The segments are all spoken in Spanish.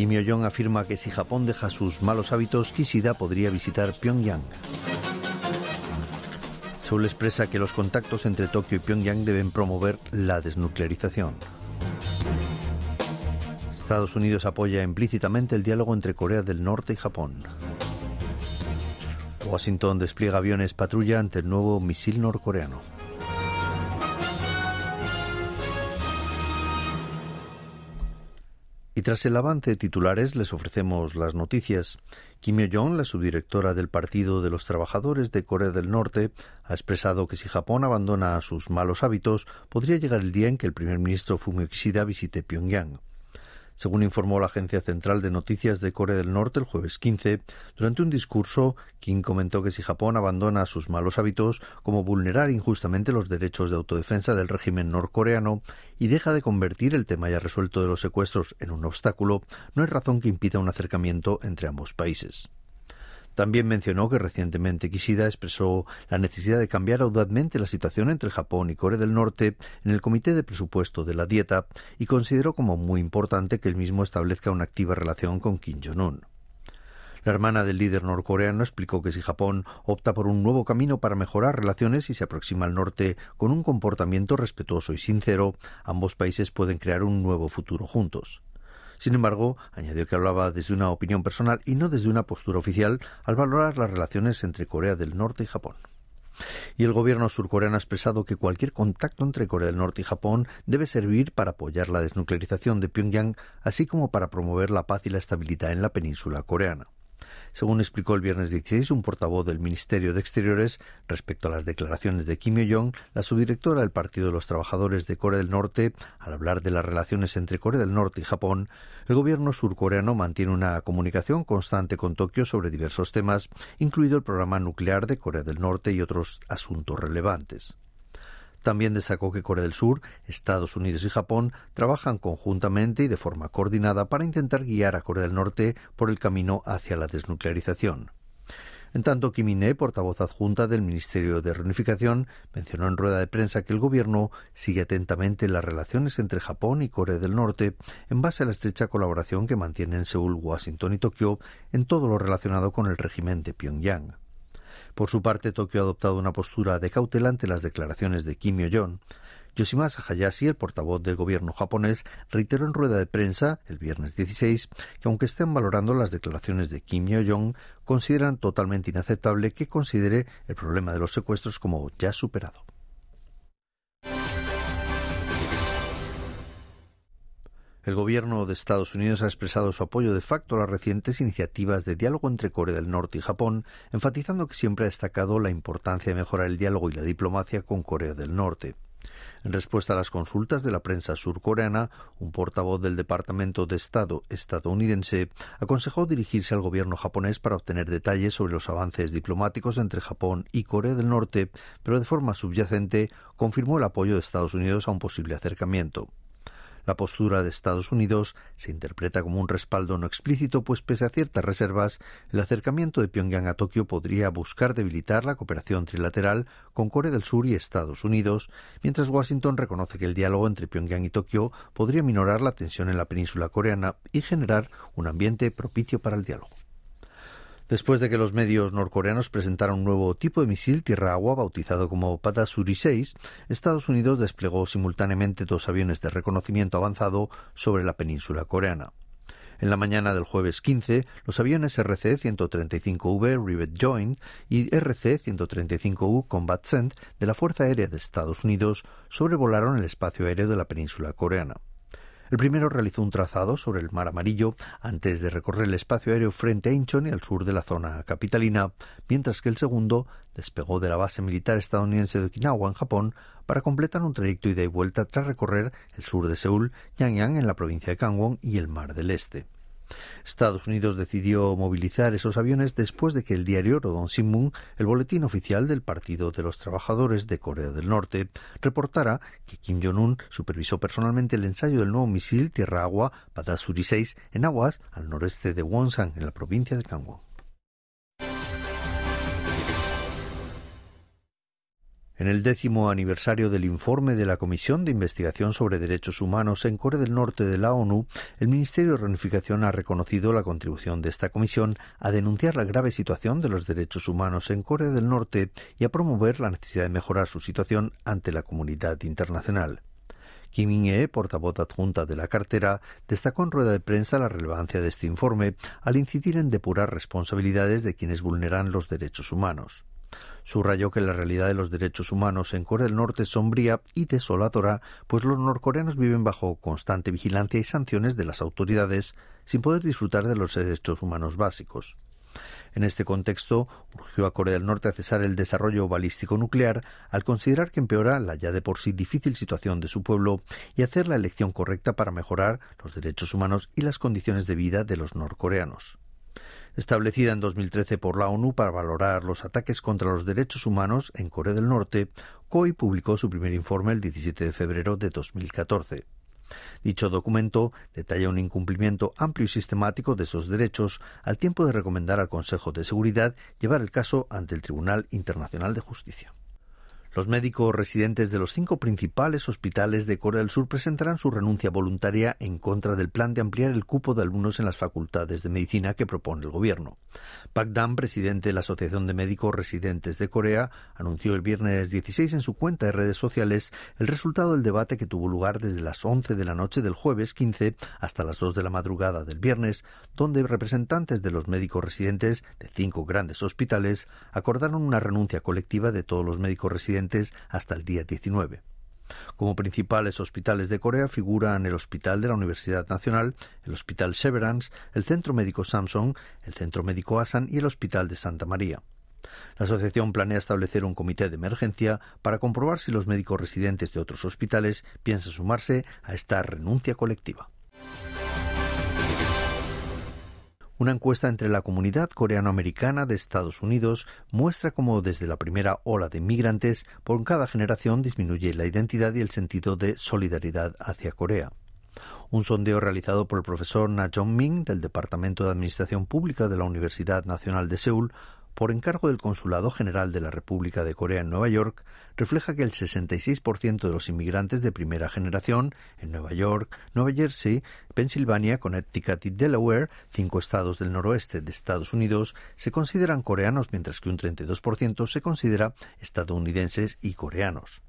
Kim Yo-jong afirma que si Japón deja sus malos hábitos, Kishida podría visitar Pyongyang. Seúl expresa que los contactos entre Tokio y Pyongyang deben promover la desnuclearización. Estados Unidos apoya implícitamente el diálogo entre Corea del Norte y Japón. Washington despliega aviones patrulla ante el nuevo misil norcoreano. Y tras el avance de titulares les ofrecemos las noticias. Kim Yo-jong, la subdirectora del Partido de los Trabajadores de Corea del Norte, ha expresado que si Japón abandona sus malos hábitos, podría llegar el día en que el primer ministro Fumio Kishida visite Pyongyang. Según informó la Agencia Central de Noticias de Corea del Norte el jueves 15, durante un discurso, Kim comentó que si Japón abandona sus malos hábitos, como vulnerar injustamente los derechos de autodefensa del régimen norcoreano, y deja de convertir el tema ya resuelto de los secuestros en un obstáculo, no hay razón que impida un acercamiento entre ambos países. También mencionó que recientemente Kishida expresó la necesidad de cambiar audazmente la situación entre Japón y Corea del Norte en el Comité de Presupuesto de la Dieta y consideró como muy importante que el mismo establezca una activa relación con Kim Jong-un. La hermana del líder norcoreano explicó que si Japón opta por un nuevo camino para mejorar relaciones y se aproxima al norte con un comportamiento respetuoso y sincero, ambos países pueden crear un nuevo futuro juntos. Sin embargo, añadió que hablaba desde una opinión personal y no desde una postura oficial al valorar las relaciones entre Corea del Norte y Japón. Y el gobierno surcoreano ha expresado que cualquier contacto entre Corea del Norte y Japón debe servir para apoyar la desnuclearización de Pyongyang, así como para promover la paz y la estabilidad en la península coreana. Según explicó el viernes 16 un portavoz del Ministerio de Exteriores respecto a las declaraciones de Kim Yo-jong, la subdirectora del Partido de los Trabajadores de Corea del Norte, al hablar de las relaciones entre Corea del Norte y Japón, el gobierno surcoreano mantiene una comunicación constante con Tokio sobre diversos temas, incluido el programa nuclear de Corea del Norte y otros asuntos relevantes. También destacó que Corea del Sur, Estados Unidos y Japón trabajan conjuntamente y de forma coordinada para intentar guiar a Corea del Norte por el camino hacia la desnuclearización. En tanto, Kim In-ae, portavoz adjunta del Ministerio de Reunificación, mencionó en rueda de prensa que el gobierno sigue atentamente las relaciones entre Japón y Corea del Norte en base a la estrecha colaboración que mantienen Seúl, Washington y Tokio en todo lo relacionado con el régimen de Pyongyang. Por su parte, Tokio ha adoptado una postura de cautela ante las declaraciones de Kim Yo-jong. Yoshimasa Hayashi, el portavoz del gobierno japonés, reiteró en rueda de prensa el viernes 16 que aunque estén valorando las declaraciones de Kim Yo-jong, consideran totalmente inaceptable que considere el problema de los secuestros como ya superado. El gobierno de Estados Unidos ha expresado su apoyo de facto a las recientes iniciativas de diálogo entre Corea del Norte y Japón, enfatizando que siempre ha destacado la importancia de mejorar el diálogo y la diplomacia con Corea del Norte. En respuesta a las consultas de la prensa surcoreana, un portavoz del Departamento de Estado estadounidense aconsejó dirigirse al gobierno japonés para obtener detalles sobre los avances diplomáticos entre Japón y Corea del Norte, pero de forma subyacente confirmó el apoyo de Estados Unidos a un posible acercamiento. La postura de Estados Unidos se interpreta como un respaldo no explícito, pues pese a ciertas reservas, el acercamiento de Pyongyang a Tokio podría buscar debilitar la cooperación trilateral con Corea del Sur y Estados Unidos, mientras Washington reconoce que el diálogo entre Pyongyang y Tokio podría minorar la tensión en la península coreana y generar un ambiente propicio para el diálogo. Después de que los medios norcoreanos presentaron un nuevo tipo de misil tierra-agua bautizado como Patasuri 6, Estados Unidos desplegó simultáneamente dos aviones de reconocimiento avanzado sobre la península coreana. En la mañana del jueves 15, los aviones RC-135V Rivet Joint y RC-135U Combat Cent de la Fuerza Aérea de Estados Unidos sobrevolaron el espacio aéreo de la península coreana. El primero realizó un trazado sobre el Mar Amarillo antes de recorrer el espacio aéreo frente a Incheon y al sur de la zona capitalina, mientras que el segundo despegó de la base militar estadounidense de Okinawa en Japón para completar un trayecto ida y vuelta tras recorrer el sur de Seúl, Yangyang en la provincia de Gangwon y el Mar del Este. Estados Unidos decidió movilizar esos aviones después de que el diario Rodon Sinmun, el boletín oficial del Partido de los Trabajadores de Corea del Norte, reportara que Kim Jong-un supervisó personalmente el ensayo del nuevo misil tierra-agua Badasuri 6 en aguas al noreste de Wonsan, en la provincia de Gangwon. En el décimo aniversario del informe de la Comisión de Investigación sobre Derechos Humanos en Corea del Norte de la ONU, el Ministerio de Reunificación ha reconocido la contribución de esta comisión a denunciar la grave situación de los derechos humanos en Corea del Norte y a promover la necesidad de mejorar su situación ante la comunidad internacional. Kim In-e, portavoz adjunta de la cartera, destacó en rueda de prensa la relevancia de este informe al incidir en depurar responsabilidades de quienes vulneran los derechos humanos. Subrayó que la realidad de los derechos humanos en Corea del Norte es sombría y desoladora, pues los norcoreanos viven bajo constante vigilancia y sanciones de las autoridades, sin poder disfrutar de los derechos humanos básicos. En este contexto, urgió a Corea del Norte a cesar el desarrollo balístico nuclear al considerar que empeora la ya de por sí difícil situación de su pueblo y hacer la elección correcta para mejorar los derechos humanos y las condiciones de vida de los norcoreanos establecida en 2013 por la ONU para valorar los ataques contra los derechos humanos en Corea del Norte, COI publicó su primer informe el 17 de febrero de 2014. Dicho documento detalla un incumplimiento amplio y sistemático de esos derechos al tiempo de recomendar al Consejo de Seguridad llevar el caso ante el Tribunal Internacional de Justicia. Los médicos residentes de los cinco principales hospitales de Corea del Sur presentarán su renuncia voluntaria en contra del plan de ampliar el cupo de alumnos en las facultades de medicina que propone el gobierno. Pak Dan, presidente de la Asociación de Médicos Residentes de Corea, anunció el viernes 16 en su cuenta de redes sociales el resultado del debate que tuvo lugar desde las 11 de la noche del jueves 15 hasta las 2 de la madrugada del viernes, donde representantes de los médicos residentes de cinco grandes hospitales acordaron una renuncia colectiva de todos los médicos residentes hasta el día 19. Como principales hospitales de Corea figuran el Hospital de la Universidad Nacional, el Hospital Severance, el Centro Médico Samsung, el Centro Médico Asan y el Hospital de Santa María. La asociación planea establecer un comité de emergencia para comprobar si los médicos residentes de otros hospitales piensan sumarse a esta renuncia colectiva. Una encuesta entre la comunidad coreano-americana de Estados Unidos muestra cómo desde la primera ola de inmigrantes por cada generación disminuye la identidad y el sentido de solidaridad hacia Corea. Un sondeo realizado por el profesor Na Jong-min del Departamento de Administración Pública de la Universidad Nacional de Seúl por encargo del Consulado General de la República de Corea en Nueva York, refleja que el 66% de los inmigrantes de primera generación en Nueva York, Nueva Jersey, Pensilvania, Connecticut y Delaware, cinco estados del noroeste de Estados Unidos, se consideran coreanos, mientras que un 32% se considera estadounidenses y coreanos.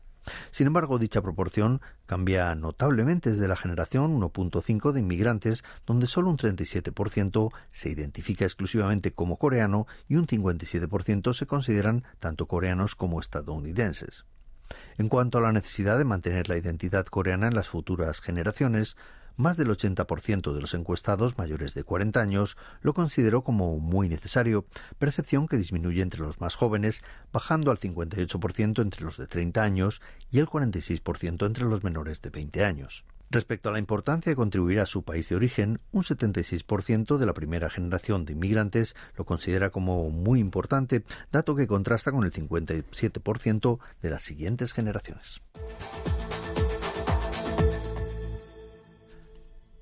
Sin embargo, dicha proporción cambia notablemente desde la generación 1.5 de inmigrantes, donde solo un 37% se identifica exclusivamente como coreano y un 57% se consideran tanto coreanos como estadounidenses. En cuanto a la necesidad de mantener la identidad coreana en las futuras generaciones, más del 80% de los encuestados mayores de 40 años lo consideró como muy necesario, percepción que disminuye entre los más jóvenes, bajando al 58% entre los de 30 años y el 46% entre los menores de 20 años. Respecto a la importancia de contribuir a su país de origen, un 76% de la primera generación de inmigrantes lo considera como muy importante, dato que contrasta con el 57% de las siguientes generaciones.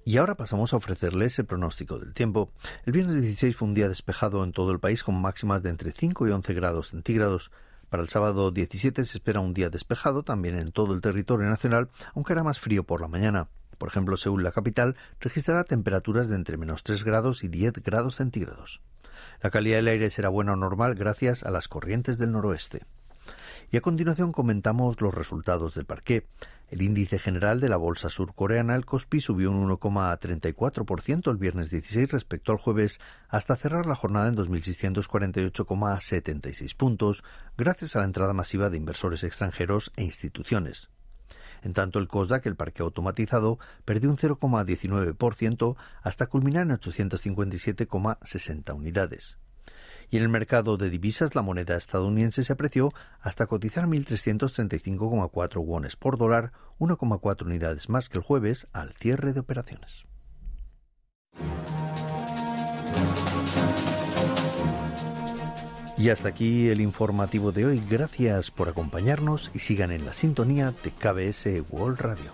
Y ahora pasamos a ofrecerles el pronóstico del tiempo. El viernes 16 fue un día despejado en todo el país con máximas de entre 5 y 11 grados centígrados. Para el sábado 17 se espera un día despejado también en todo el territorio nacional, aunque hará más frío por la mañana. Por ejemplo, Seúl, la capital, registrará temperaturas de entre menos 3 grados y 10 grados centígrados. La calidad del aire será buena o normal gracias a las corrientes del noroeste. Y a continuación comentamos los resultados del parqué. El índice general de la bolsa surcoreana, el Kospi, subió un 1,34% el viernes 16 respecto al jueves, hasta cerrar la jornada en 2.648,76 puntos, gracias a la entrada masiva de inversores extranjeros e instituciones. En tanto, el COSDAC, el parque automatizado, perdió un 0,19% hasta culminar en 857,60 unidades y en el mercado de divisas la moneda estadounidense se apreció hasta cotizar 1.335,4 wones por dólar, 1,4 unidades más que el jueves al cierre de operaciones. Y hasta aquí el informativo de hoy. Gracias por acompañarnos y sigan en la sintonía de KBS World Radio.